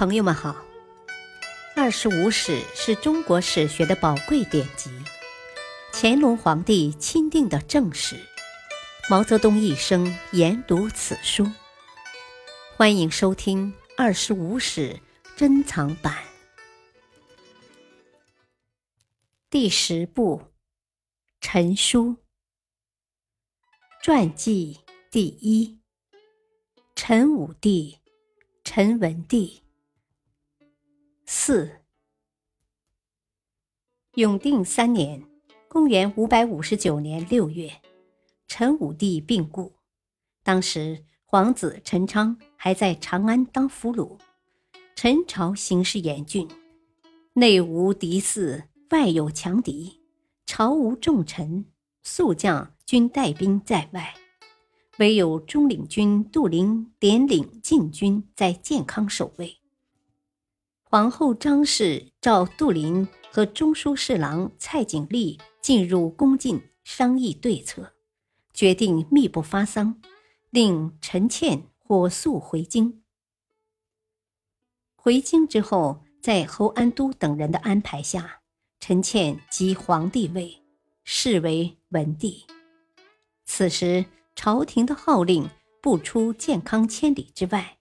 朋友们好，《二十五史》是中国史学的宝贵典籍，乾隆皇帝钦定的正史，毛泽东一生研读此书。欢迎收听《二十五史》珍藏版第十部《陈书》传记第一：陈武帝，陈文帝。四，永定三年，公元五百五十九年六月，陈武帝病故。当时皇子陈昌还在长安当俘虏，陈朝形势严峻，内无敌泗，外有强敌，朝无重臣，宿将均带兵在外，唯有中领军杜陵连领禁军在建康守卫。皇后张氏召杜林和中书侍郎蔡景历进入宫禁商议对策，决定密不发丧，令陈倩火速回京。回京之后，在侯安都等人的安排下，陈倩即皇帝位，视为文帝。此时朝廷的号令不出建康千里之外，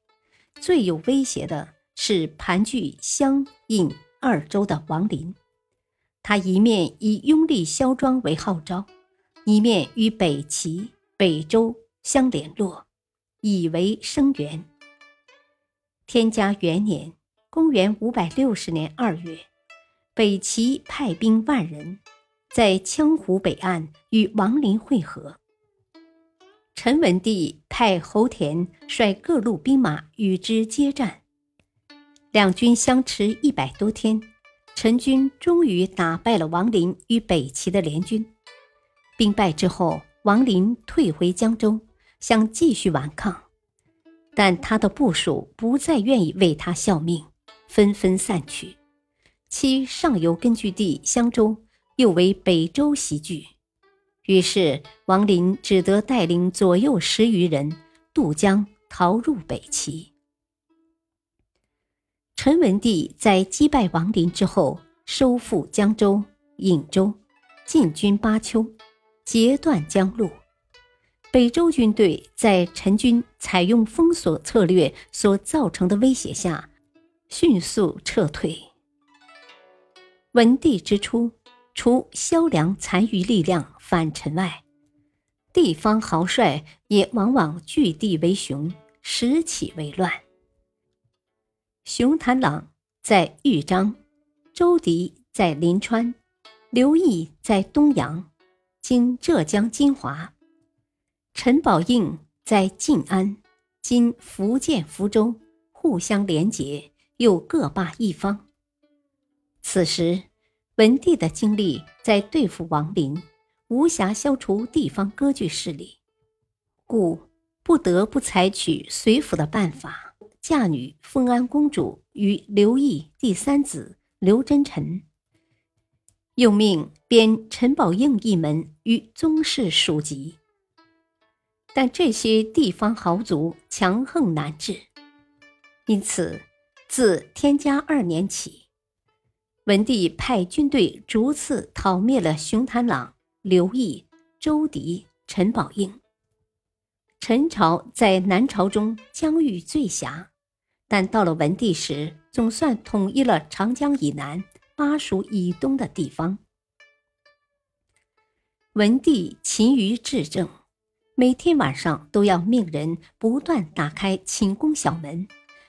最有威胁的。是盘踞湘印二州的王林，他一面以拥立萧庄为号召，一面与北齐、北周相联络，以为声援。天嘉元年（公元五百六十年二月），北齐派兵万人，在羌湖北岸与王林会合。陈文帝派侯田率各路兵马与之接战。两军相持一百多天，陈军终于打败了王林与北齐的联军。兵败之后，王林退回江州，想继续顽抗，但他的部属不再愿意为他效命，纷纷散去。其上游根据地襄州又为北周袭据，于是王林只得带领左右十余人渡江逃入北齐。陈文帝在击败王林之后，收复江州、颍州，进军巴丘，截断江路。北周军队在陈军采用封锁策略所造成的威胁下，迅速撤退。文帝之初，除萧梁残余力量反陈外，地方豪帅也往往据地为雄，时起为乱。熊谭朗在豫章，周迪在临川，刘毅在东阳（今浙江金华），陈宝应在晋安（今福建福州），互相连结，又各霸一方。此时，文帝的精力在对付王林，无暇消除地方割据势力，故不得不采取随府的办法。嫁女封安公主与刘毅第三子刘真臣，又命编陈宝应一门与宗室属籍。但这些地方豪族强横难治，因此自天嘉二年起，文帝派军队逐次讨灭了熊谭朗、刘毅、周迪、陈宝应。陈朝在南朝中疆域最狭，但到了文帝时，总算统一了长江以南、巴蜀以东的地方。文帝勤于治政，每天晚上都要命人不断打开寝宫小门，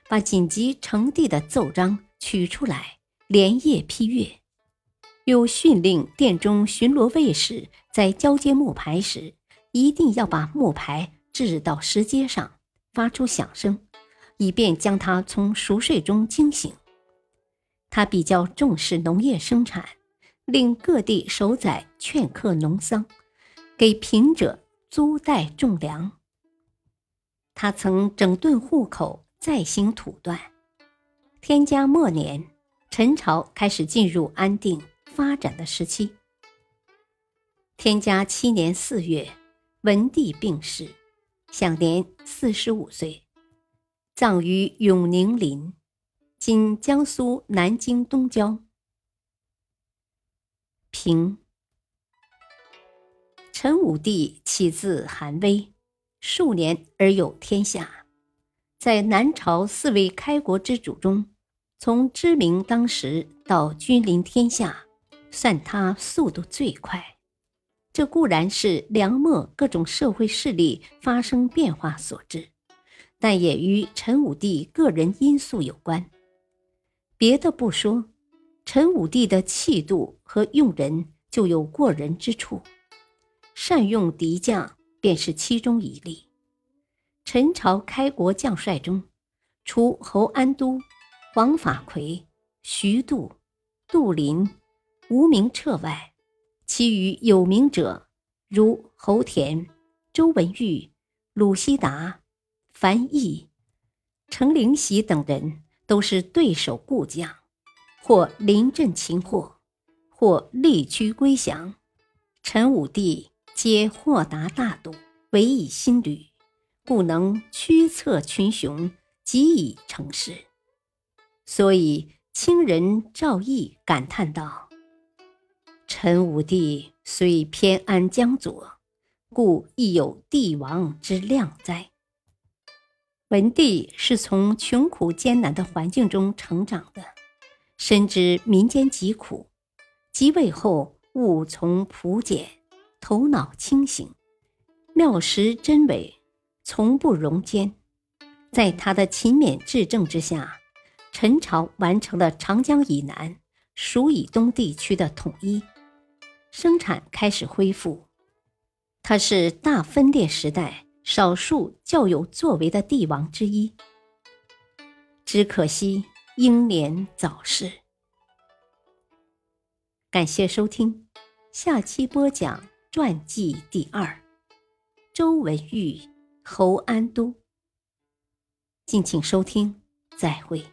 把紧急呈递的奏章取出来，连夜批阅。又训令殿中巡逻卫士在交接木牌时，一定要把木牌。掷到石阶上，发出响声，以便将他从熟睡中惊醒。他比较重视农业生产，令各地守宰劝课农桑，给贫者租贷种粮。他曾整顿户口，再兴土断。天嘉末年，陈朝开始进入安定发展的时期。天嘉七年四月，文帝病逝。享年四十五岁，葬于永宁陵。今江苏南京东郊。平。陈武帝起自韩威，数年而有天下。在南朝四位开国之主中，从知名当时到君临天下，算他速度最快。这固然是梁末各种社会势力发生变化所致，但也与陈武帝个人因素有关。别的不说，陈武帝的气度和用人就有过人之处。善用敌将便是其中一例。陈朝开国将帅中，除侯安都、王法奎、徐度、杜林、吴明彻外，其余有名者如侯田、周文玉、鲁西达、樊毅、程灵喜等人，都是对手故将，或临阵擒获，或力驱归降。陈武帝。皆豁达大度，唯以心旅，故能驱策群雄，极以成事。所以清人赵翼感叹道：“陈武帝虽偏安江左，故亦有帝王之量哉。”文帝是从穷苦艰难的环境中成长的，深知民间疾苦，即位后务从朴简。头脑清醒，妙识真伪，从不容奸。在他的勤勉治政之下，陈朝完成了长江以南、蜀以东地区的统一，生产开始恢复。他是大分裂时代少数较有作为的帝王之一。只可惜英年早逝。感谢收听，下期播讲。传记第二，周文玉、侯安都。敬请收听，再会。